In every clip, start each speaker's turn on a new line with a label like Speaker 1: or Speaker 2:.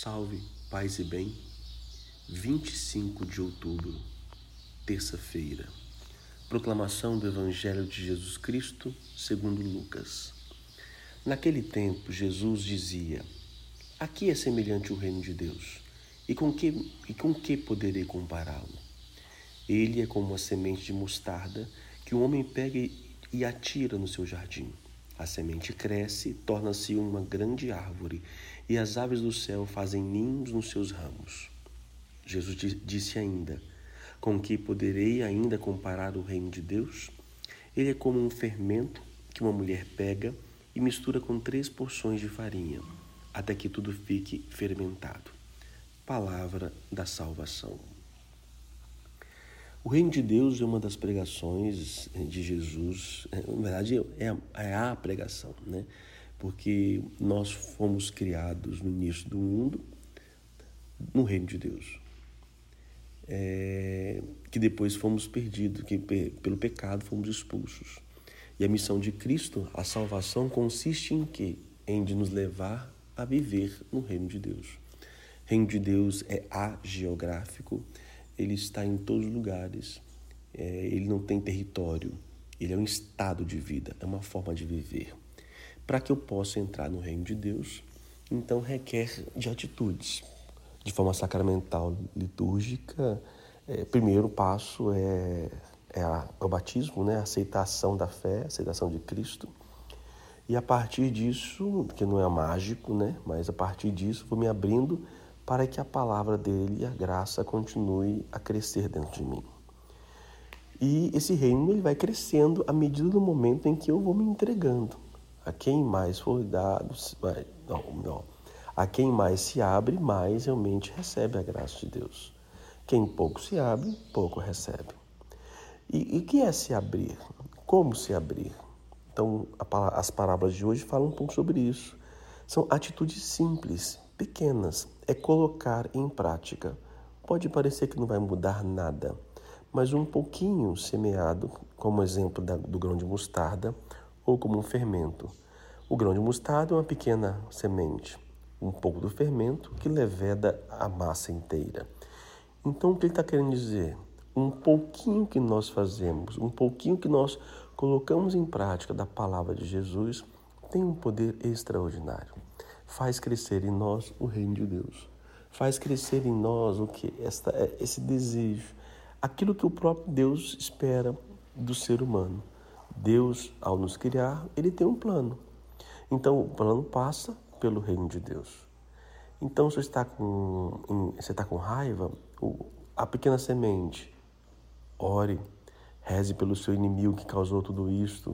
Speaker 1: Salve, paz e bem. 25 de outubro, terça-feira. Proclamação do Evangelho de Jesus Cristo, segundo Lucas. Naquele tempo, Jesus dizia: Aqui é semelhante o reino de Deus, e com que e com que poderei compará-lo? Ele é como uma semente de mostarda que um homem pega e atira no seu jardim. A semente cresce, torna-se uma grande árvore, e as aves do céu fazem ninhos nos seus ramos. Jesus disse ainda: Com que poderei ainda comparar o reino de Deus? Ele é como um fermento que uma mulher pega e mistura com três porções de farinha, até que tudo fique fermentado. Palavra da salvação. O reino de Deus é uma das pregações de Jesus, é, na verdade é, é a pregação, né? Porque nós fomos criados no início do mundo no reino de Deus, é, que depois fomos perdidos, que pelo pecado fomos expulsos. E a missão de Cristo, a salvação, consiste em quê? Em de nos levar a viver no reino de Deus. Reino de Deus é ageográfico, ele está em todos os lugares. É, ele não tem território. Ele é um estado de vida, é uma forma de viver. Para que eu possa entrar no reino de Deus, então requer de atitudes. De forma sacramental, litúrgica, é, primeiro passo é, é, a, é o batismo, né? a aceitação da fé, a aceitação de Cristo. E a partir disso, que não é mágico, né? mas a partir disso vou me abrindo para que a palavra dele e a graça continue a crescer dentro de mim. E esse reino ele vai crescendo à medida do momento em que eu vou me entregando. A quem mais for dado, não, não. A quem mais se abre, mais realmente recebe a graça de Deus. Quem pouco se abre, pouco recebe. E o que é se abrir? Como se abrir? Então, as parábolas de hoje falam um pouco sobre isso. São atitudes simples, pequenas, é colocar em prática. Pode parecer que não vai mudar nada, mas um pouquinho semeado, como exemplo do grão de mostarda ou como um fermento. O grão de mostarda é uma pequena semente, um pouco do fermento que leveda a massa inteira. Então, o que ele está querendo dizer? Um pouquinho que nós fazemos, um pouquinho que nós colocamos em prática da palavra de Jesus, tem um poder extraordinário faz crescer em nós o reino de Deus. Faz crescer em nós o que esta é, esse desejo, aquilo que o próprio Deus espera do ser humano. Deus, ao nos criar, ele tem um plano. Então, o plano passa pelo reino de Deus. Então, se você está com, você está com raiva, a pequena semente, ore, reze pelo seu inimigo que causou tudo isto.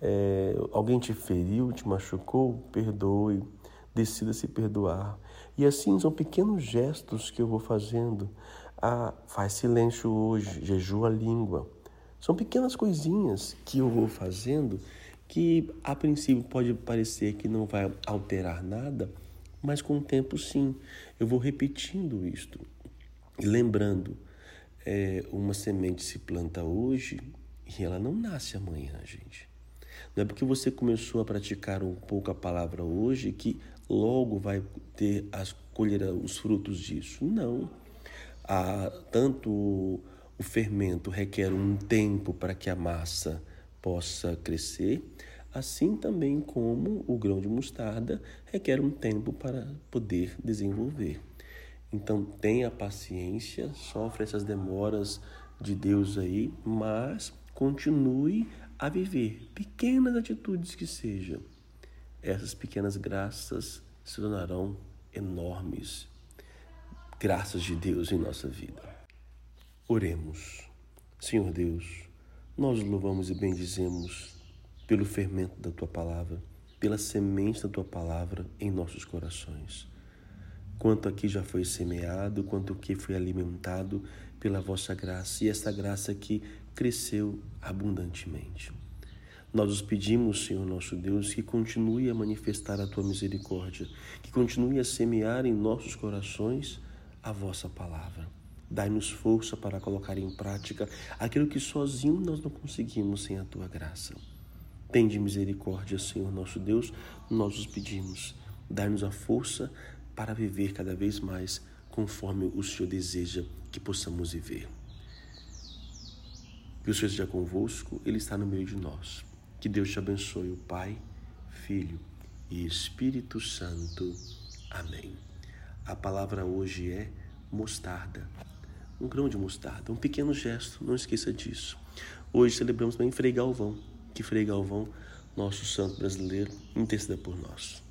Speaker 1: É, alguém te feriu, te machucou, perdoe decida se perdoar. E assim são pequenos gestos que eu vou fazendo. Ah, faz silêncio hoje, jejua a língua. São pequenas coisinhas que eu vou fazendo que a princípio pode parecer que não vai alterar nada, mas com o tempo sim. Eu vou repetindo isto. E lembrando, é, uma semente se planta hoje e ela não nasce amanhã, gente. Não é porque você começou a praticar um pouco a palavra hoje que logo vai ter as colher os frutos disso. Não. Há, tanto o fermento requer um tempo para que a massa possa crescer, assim também como o grão de mostarda requer um tempo para poder desenvolver. Então tenha paciência, sofre essas demoras de Deus aí, mas continue a viver pequenas atitudes que sejam essas pequenas graças se tornarão enormes graças de Deus em nossa vida. Oremos. Senhor Deus, nós louvamos e bendizemos pelo fermento da tua palavra, pela semente da tua palavra em nossos corações. Quanto aqui já foi semeado, quanto aqui foi alimentado pela vossa graça, e essa graça aqui cresceu abundantemente. Nós os pedimos, Senhor nosso Deus, que continue a manifestar a tua misericórdia, que continue a semear em nossos corações a vossa palavra. Dai-nos força para colocar em prática aquilo que sozinho nós não conseguimos sem a tua graça. Tende misericórdia, Senhor nosso Deus, nós os pedimos. Dai-nos a força para viver cada vez mais conforme o Senhor deseja que possamos viver. Que o Senhor esteja convosco, Ele está no meio de nós. Que Deus te abençoe, o Pai, Filho e Espírito Santo. Amém. A palavra hoje é mostarda. Um grão de mostarda, um pequeno gesto, não esqueça disso. Hoje celebramos também Frei Galvão, que Frei Galvão, nosso santo brasileiro, interceda por nós.